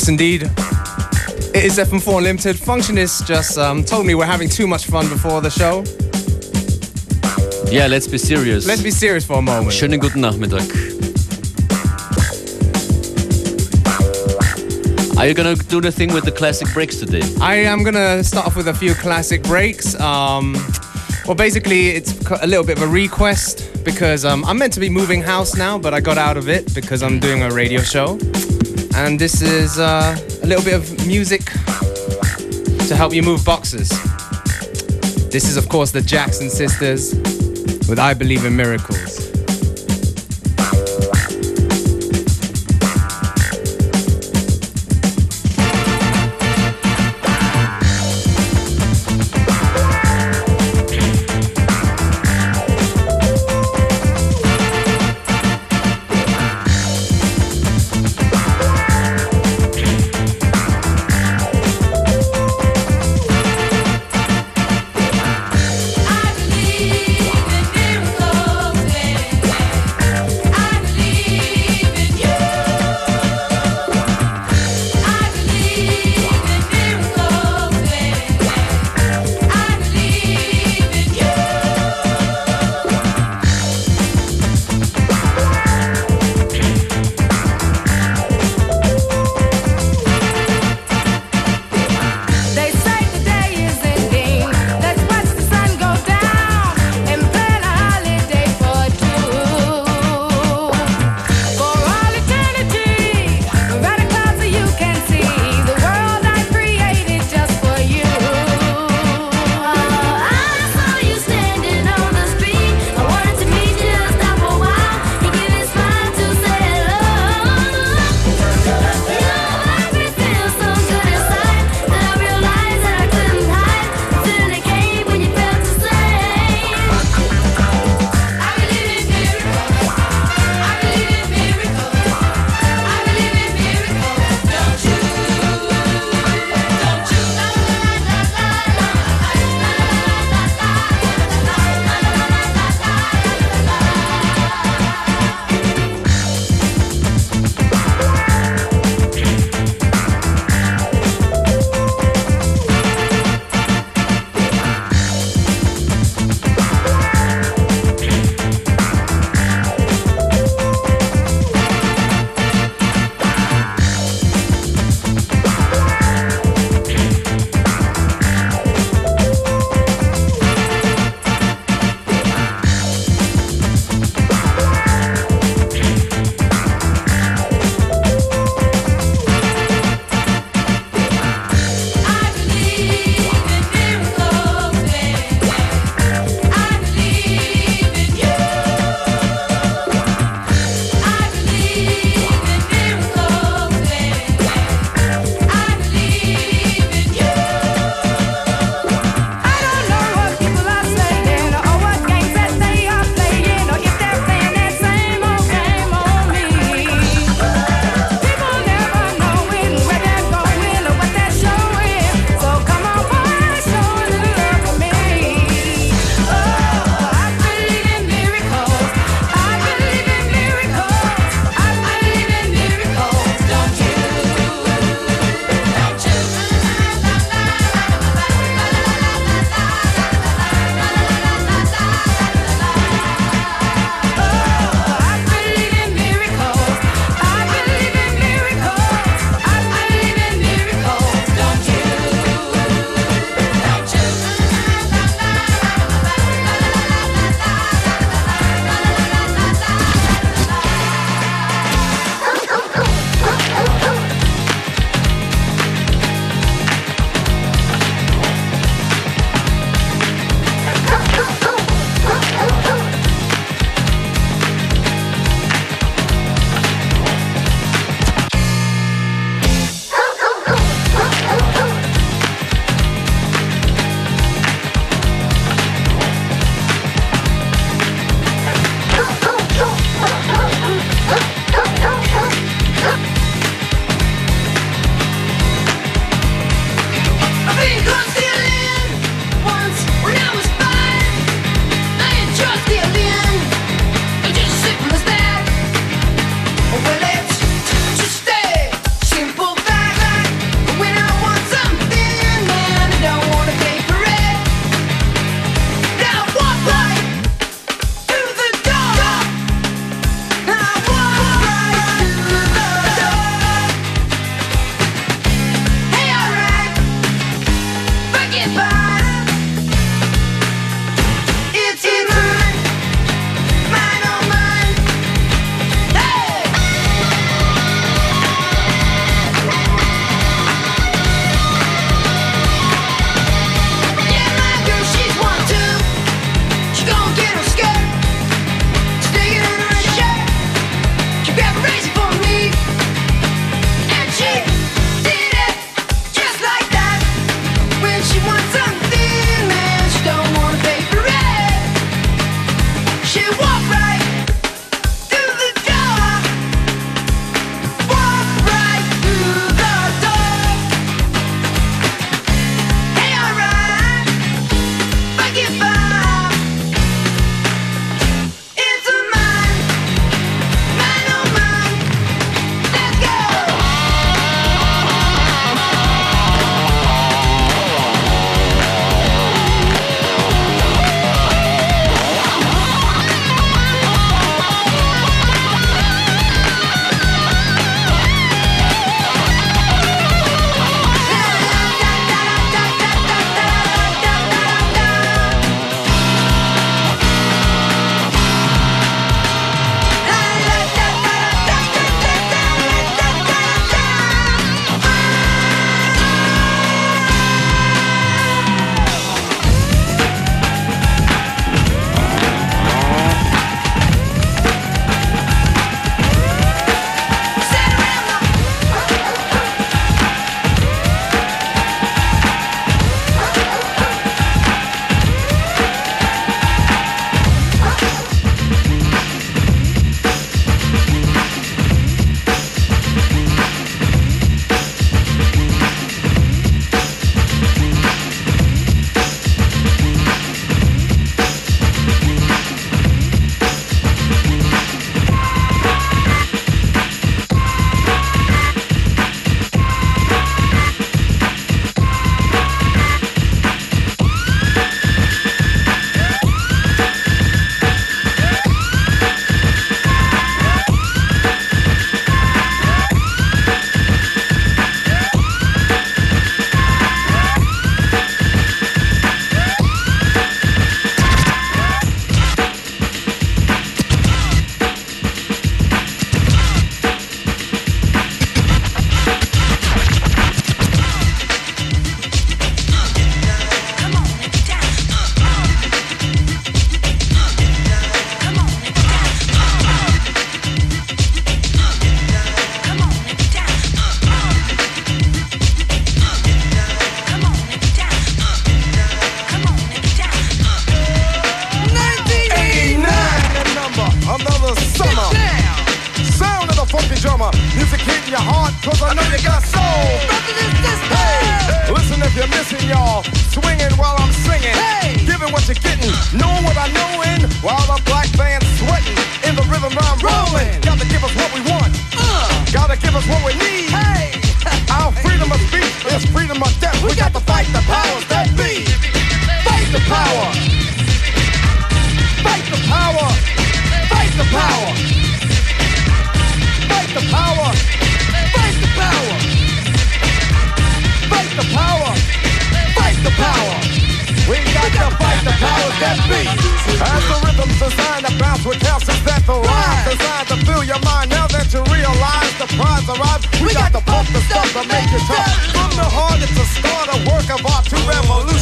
Yes, indeed. It is FM4 Unlimited. Functionist just um, told me we're having too much fun before the show. Yeah, let's be serious. Let's be serious for a moment. Schönen guten Nachmittag. Are you gonna do the thing with the classic breaks today? I am gonna start off with a few classic breaks. Um, well, basically, it's a little bit of a request because um, I'm meant to be moving house now, but I got out of it because I'm doing a radio show. And this is uh, a little bit of music to help you move boxes. This is, of course, the Jackson Sisters with I Believe in Miracles.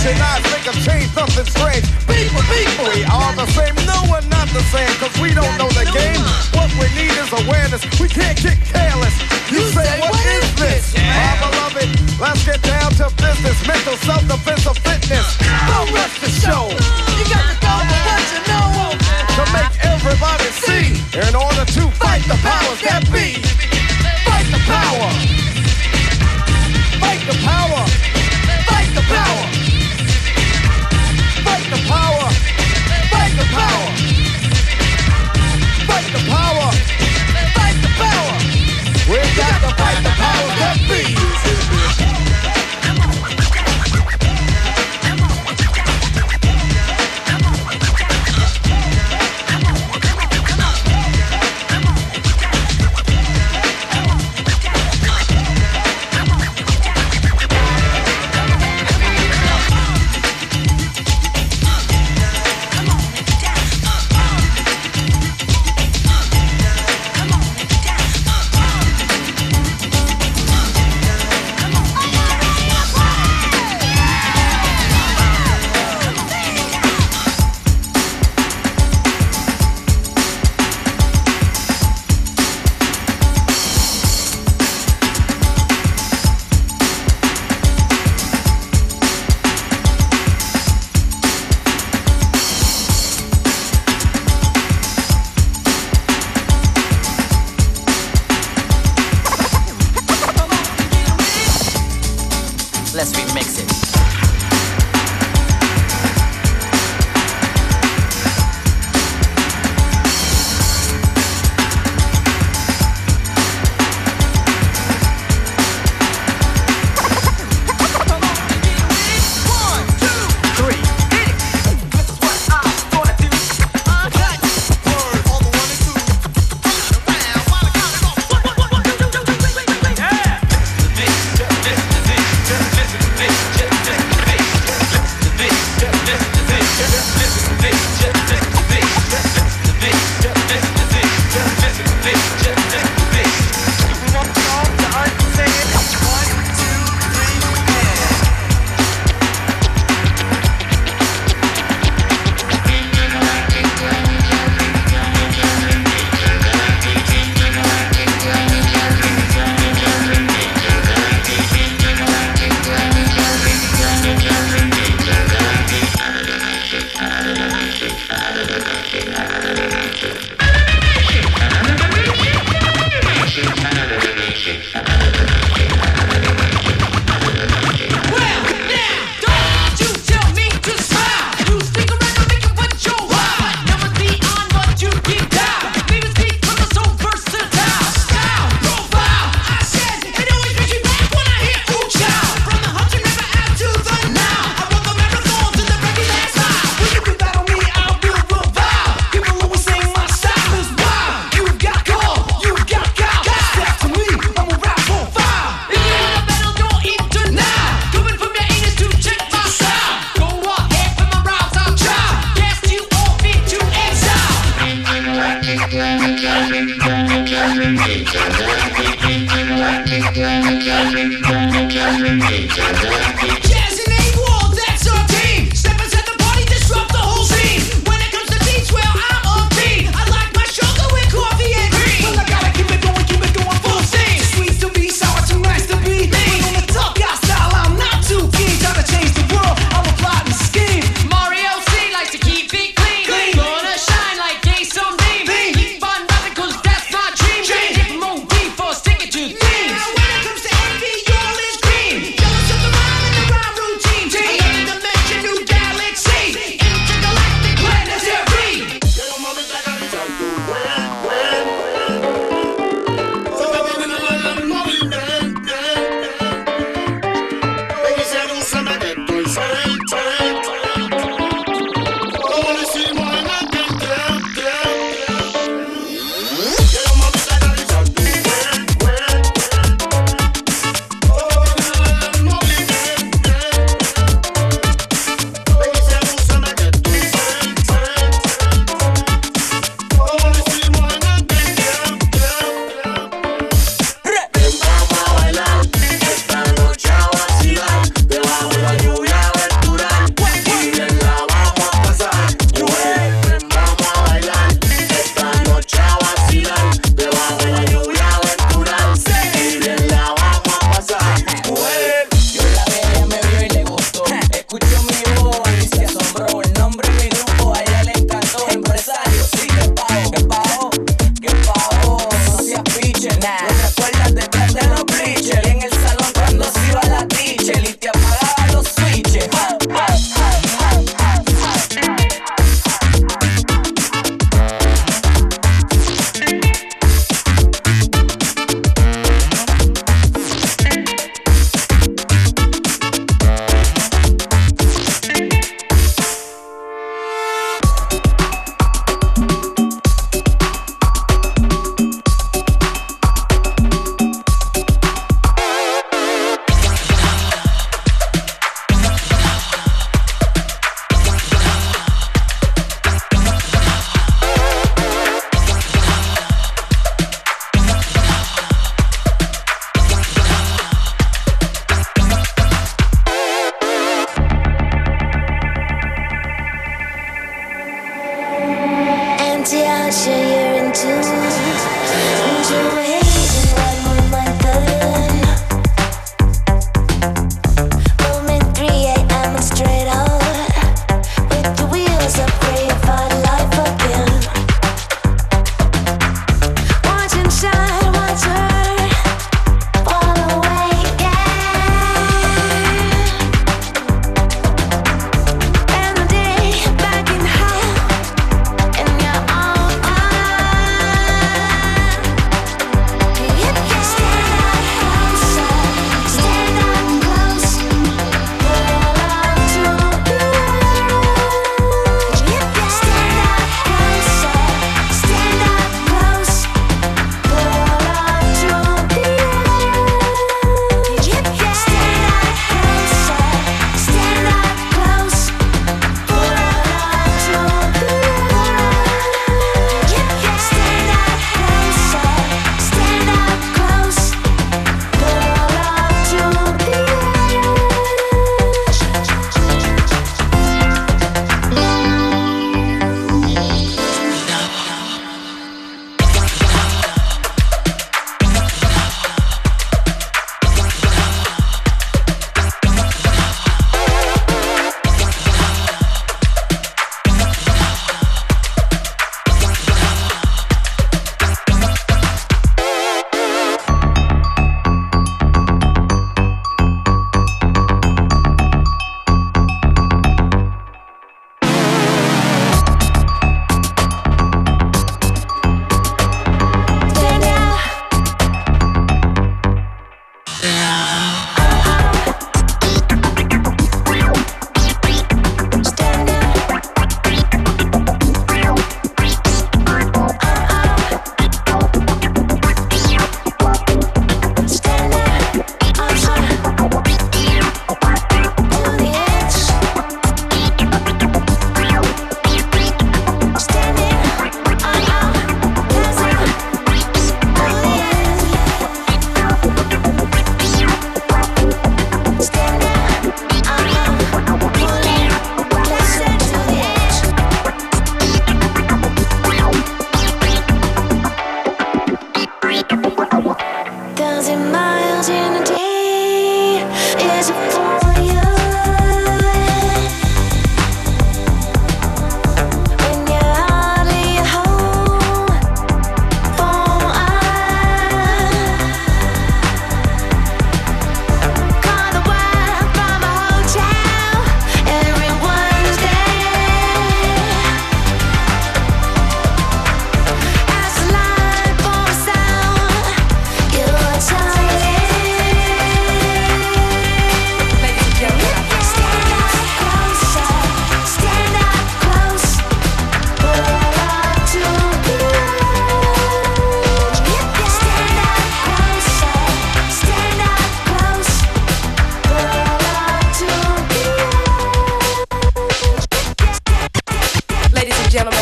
and I think I've something strange. People, people, we all the same. No, we're not the same, cause we don't know the game. What we need is awareness. We can't get careless. You, say, what is this? My beloved, let's get down to business. Mental self-defense or fitness. The rest rush show. You got to go with what you know. To make everybody see. In order to fight the powers that be. Fight the power. 那些。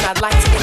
Oh,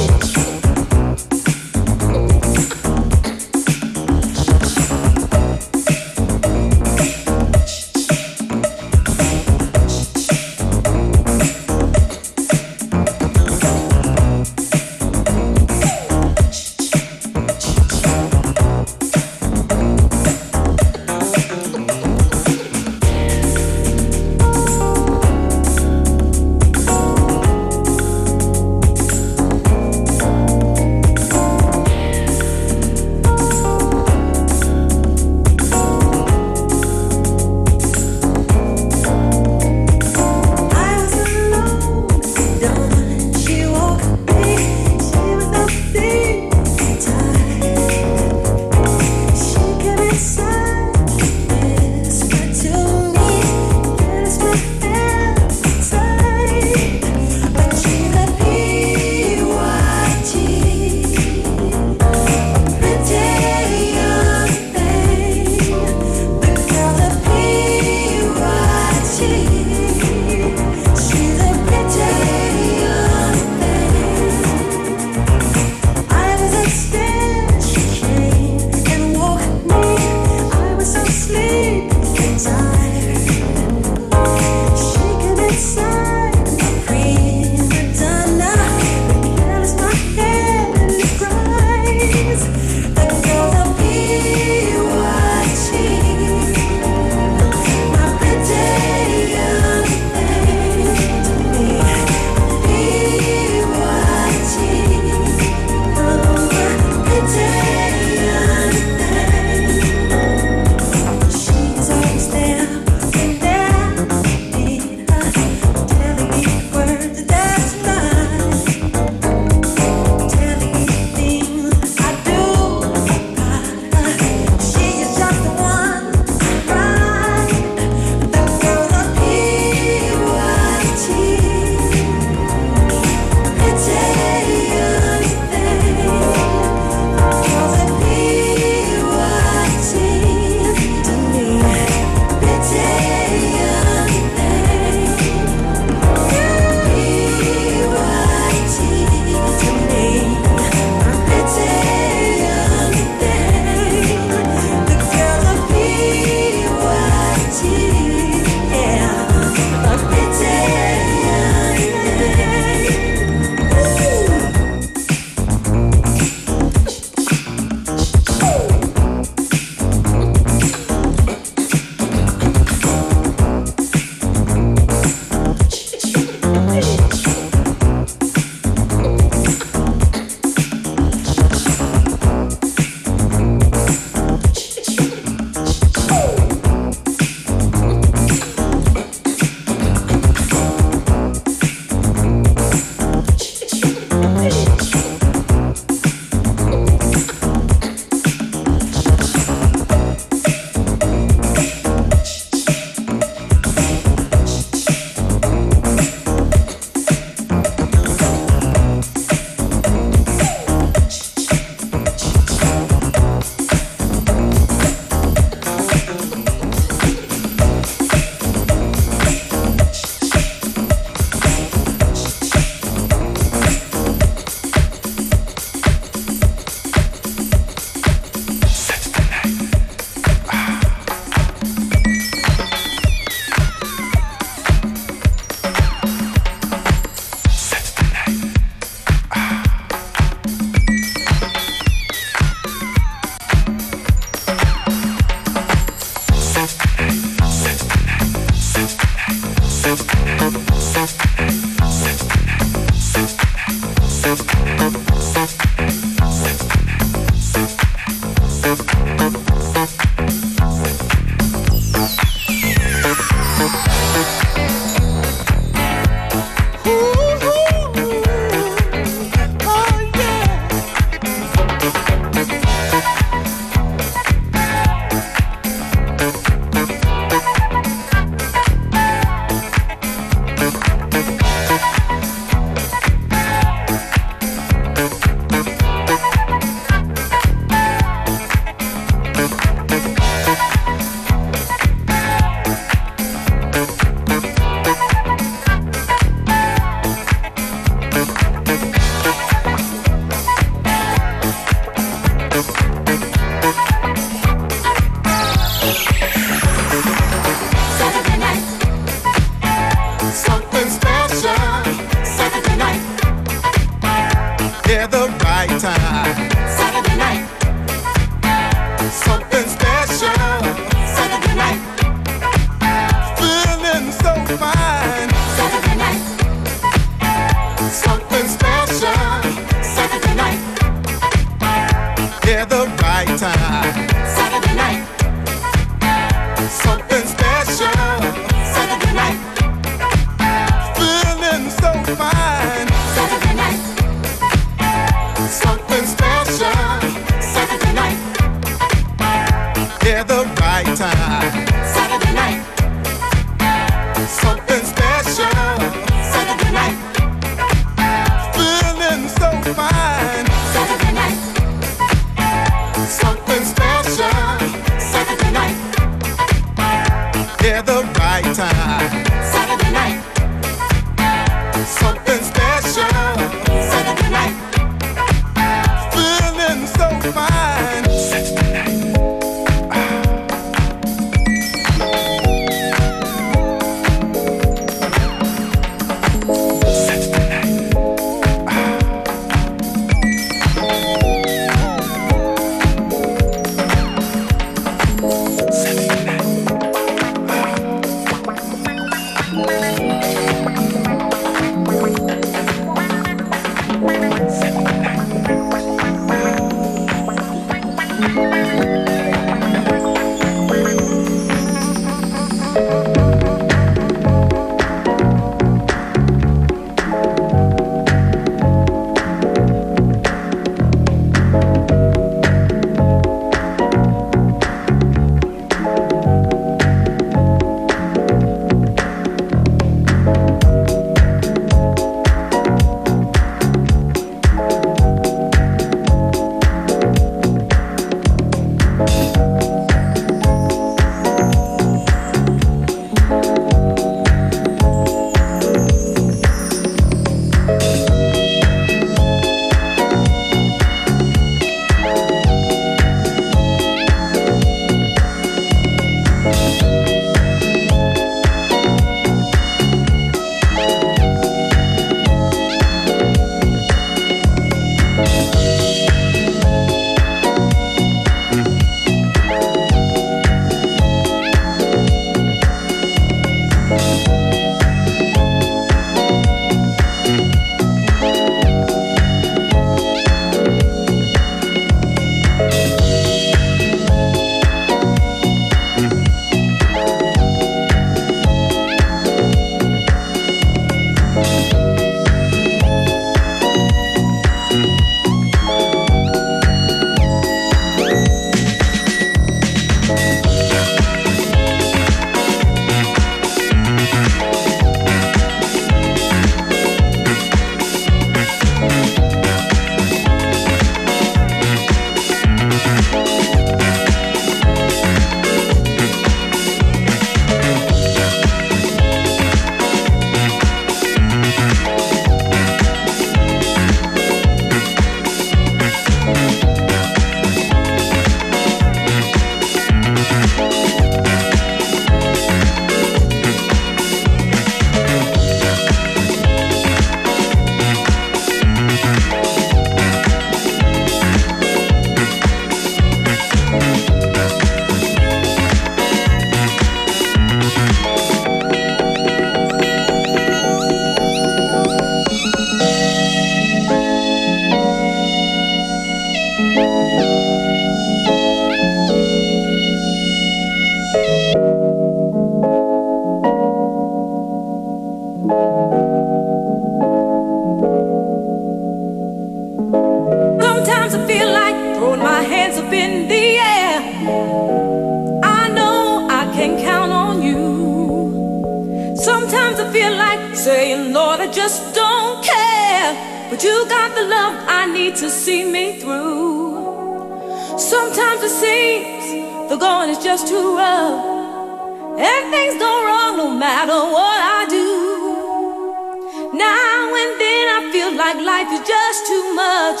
just too much.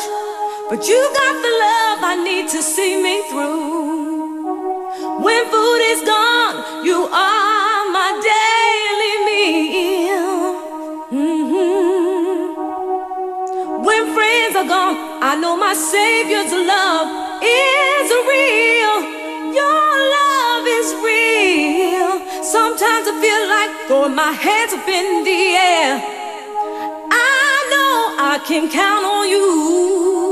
But you got the love I need to see me through. When food is gone, you are my daily meal. Mhm. When friends are gone, I know my Savior's love is real. Your love is real. Sometimes I feel like throwing my hands up in the air. I can count on you.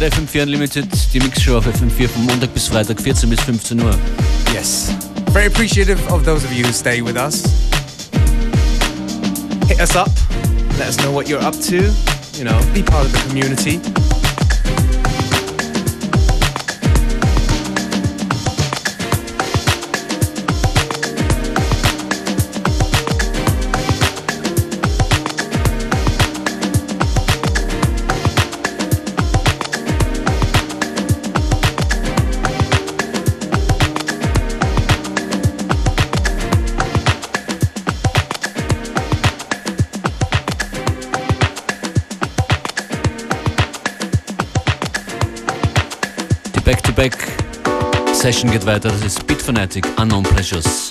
hört FM4 Unlimited, die Mixshow auf FM4 von Montag bis Freitag, 14 bis 15 Uhr. Yes. Very appreciative of those of you who stay with us. Hit us up. Let us know what you're up to. You know, be part of the community. Session geht weiter. Das ist Beat Fanatic, Unknown Pleasures.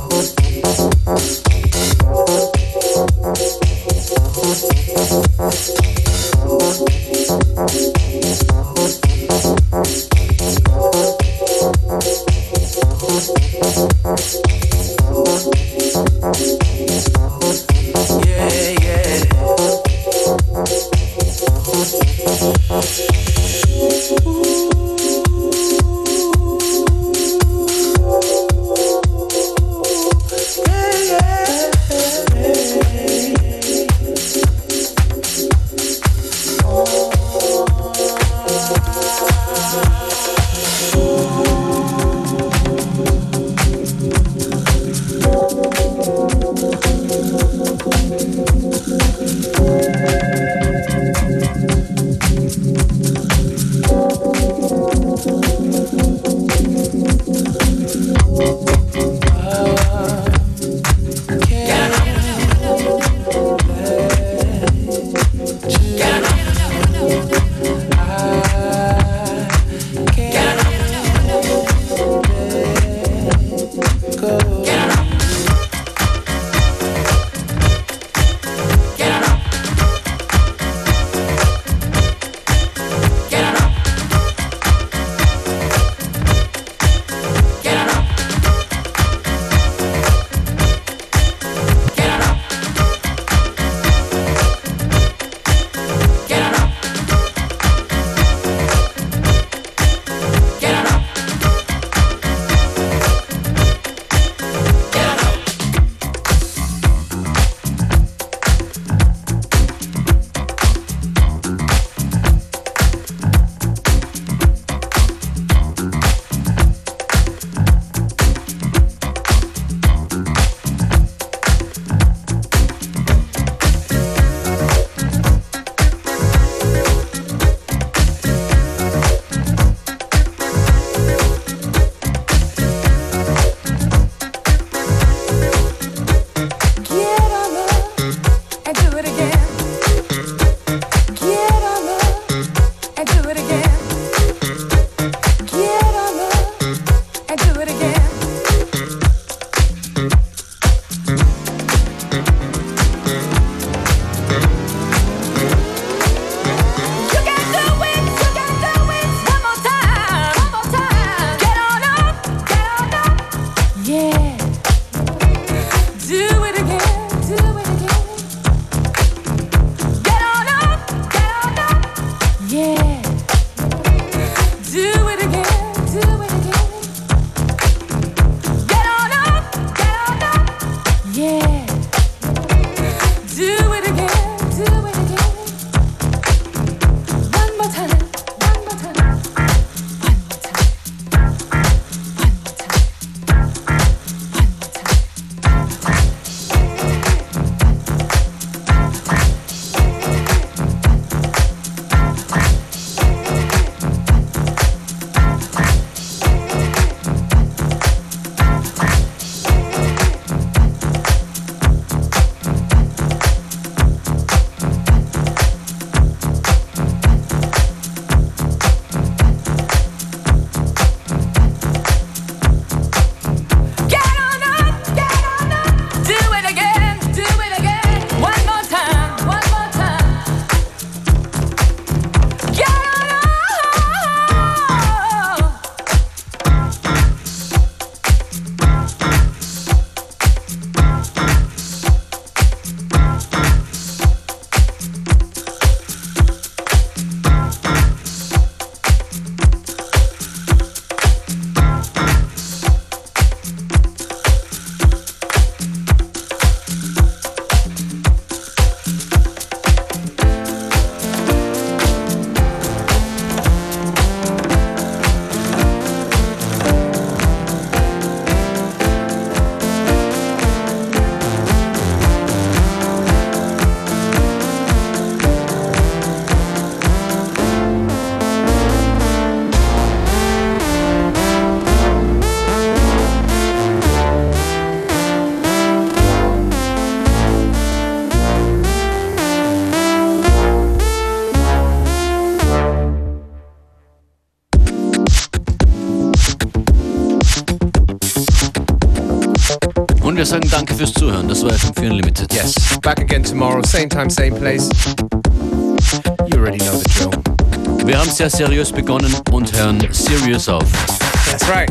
sagen danke fürs Zuhören. Das war FM4 Unlimited. Yes. Back again tomorrow, same time, same place. You already know the drill. Wir haben sehr seriös begonnen und hören serious auf. That's right.